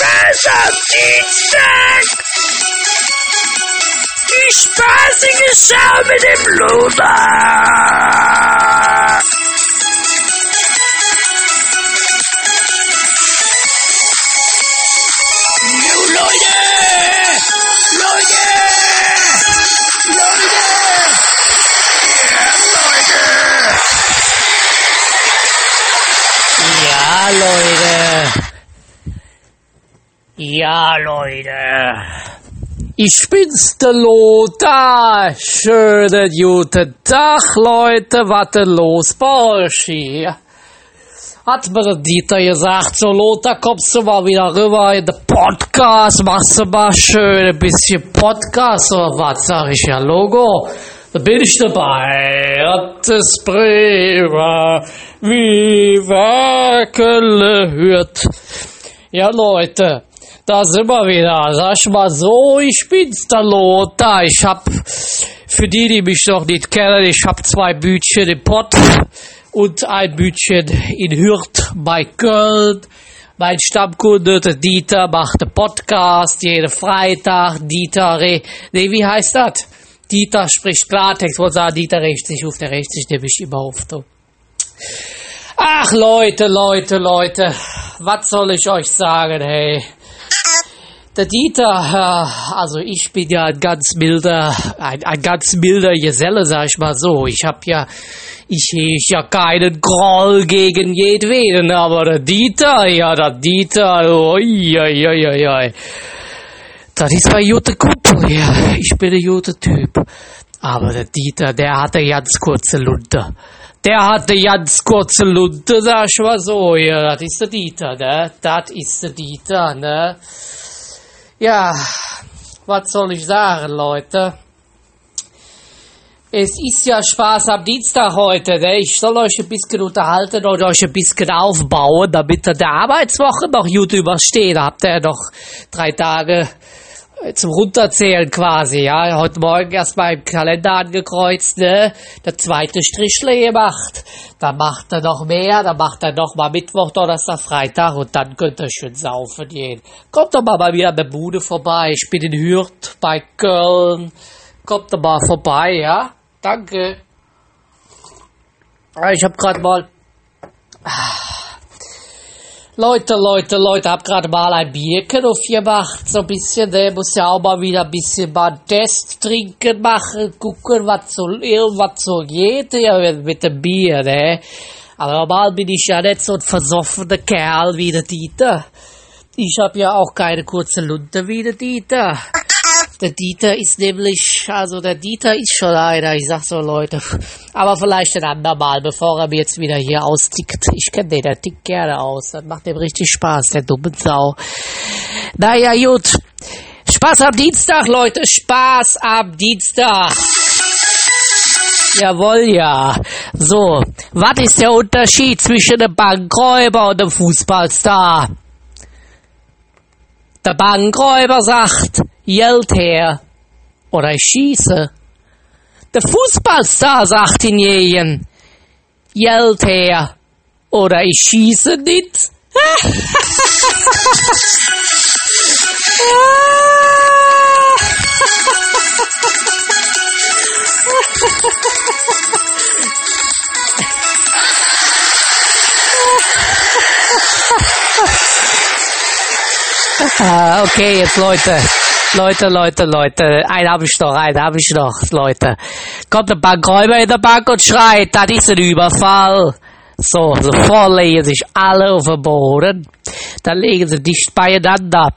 Am Dienstag! Die spaßige Schau mit dem Luder! Leute! Ja, Leute! Ich bin's, der Lothar. Schönen guten Tag, Leute. Was denn los bei euch hier? Hat mir Dieter gesagt, so Lothar, kommst du mal wieder rüber in den Podcast, machst du mal schön ein bisschen Podcast oder was? Sag ich ja, Logo. Da bin ich dabei. Hat es prima, wie Werkele hört. Ja, Leute, da sind wir wieder. Sag ich mal so, ich bin's, der Lothar. Ich hab, für die, die mich noch nicht kennen, ich hab zwei Bütchen im Pott und ein Bütchen in Hürth bei Köln. Mein Stammkunde, der Dieter, macht einen Podcast jeden Freitag. Dieter, re nee, wie heißt das? Dieter spricht Klartext, wollte sagen, Dieter rächt sich auf, der rächt sich nämlich immer auf. Ach, Leute, Leute, Leute, was soll ich euch sagen, hey? Der Dieter, äh, also ich bin ja ein ganz milder, ein, ein ganz milder Geselle, sag ich mal so. Ich hab ja, ich heg ja keinen Groll gegen jedweden, aber der Dieter, ja, der Dieter, oi, oi, oi, oi, oi. Das ist ein guter Kumpel, ja. Ich bin ein guter Typ. Aber der Dieter, der hatte ganz kurze Lunte. Der hatte ganz kurze Lunte, sag ich mal so, ja. Das ist der Dieter, ne? Das ist der Dieter, ne? Ja, was soll ich sagen, Leute? Es ist ja Spaß am Dienstag heute, ne? Ich soll euch ein bisschen unterhalten und euch ein bisschen aufbauen, damit ihr der Arbeitswoche noch gut übersteht. Da habt ihr noch drei Tage zum Runterzählen quasi, ja. Heute Morgen erstmal im Kalender angekreuzt, ne? Der zweite Strichle gemacht. Dann macht er noch mehr, dann macht er noch mal Mittwoch, Donnerstag, Freitag und dann könnt ihr schön saufen gehen. Kommt doch mal bei mir an der Bude vorbei. Ich bin in Hürth bei Köln. Kommt doch mal vorbei, ja? Danke. Ich hab grad mal Leute, Leute, Leute, hab gerade mal ein Bierchen aufgemacht, so ein bisschen, ne, muss ja auch mal wieder ein bisschen mal einen Test trinken machen, gucken, was so, was so geht, ja, mit, dem Bier, ne. Aber normal bin ich ja nicht so ein versoffener Kerl wie der Dieter. Ich hab ja auch keine kurze Lunte wie der Dieter. Der Dieter ist nämlich, also der Dieter ist schon einer, ich sag so Leute. Aber vielleicht ein andermal, bevor er mir jetzt wieder hier austickt. Ich kenne den, der tickt gerne aus. Das macht dem richtig Spaß, der dumme Sau. Naja, gut. Spaß am Dienstag, Leute. Spaß am Dienstag. Jawohl, ja. So, was ist der Unterschied zwischen einem Bankräuber und einem Fußballstar? Der Bankräuber sagt, Geld her oder ich schieße. Der Fußballstar sagt in jeden, Geld her oder ich schieße nicht. Ah, okay, jetzt Leute. Leute, Leute, Leute. Einen habe ich noch, einen habe ich noch, Leute. Kommt ein Bankräuber in der Bank und schreit, das ist ein Überfall. So, sofort legen sich alle auf den Boden. Dann legen sie dicht beieinander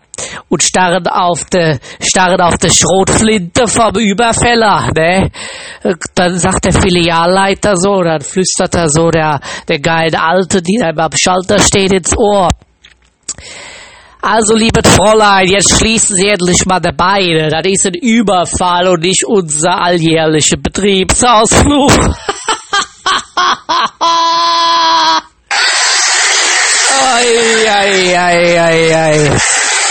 und starren auf de, starren auf de Schrotflinte vom Überfäller, ne? Dann sagt der Filialleiter so, dann flüstert er so der, der geile Alte, die da am Schalter steht, ins Ohr. Also, liebe Fräulein, jetzt schließen Sie endlich mal die Beine. Das ist ein Überfall und nicht unser alljährlicher Betriebsausflug. Ei, ei, ei, ei, ei.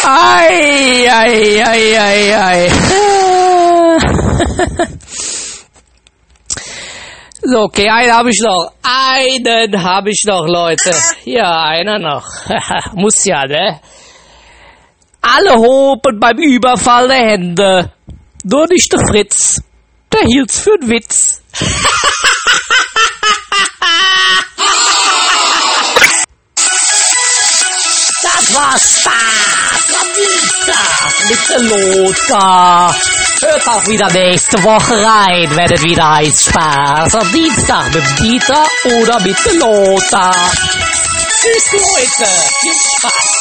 Ei, ei, ei, ei, ei. So, okay, einen habe ich noch. Einen habe ich noch, Leute. Ja, einer noch. Muss ja, ne? Alle hoben beim Überfall der Hände. Nur nicht der Fritz. Der hielt's für'n Witz. Das war Spaß am Dienstag mit der Lothar. Hört auch wieder nächste Woche rein, wenn es wieder heißt Spaß am Dienstag mit Dieter oder mit der Lothar. Tschüss Leute, viel Spaß.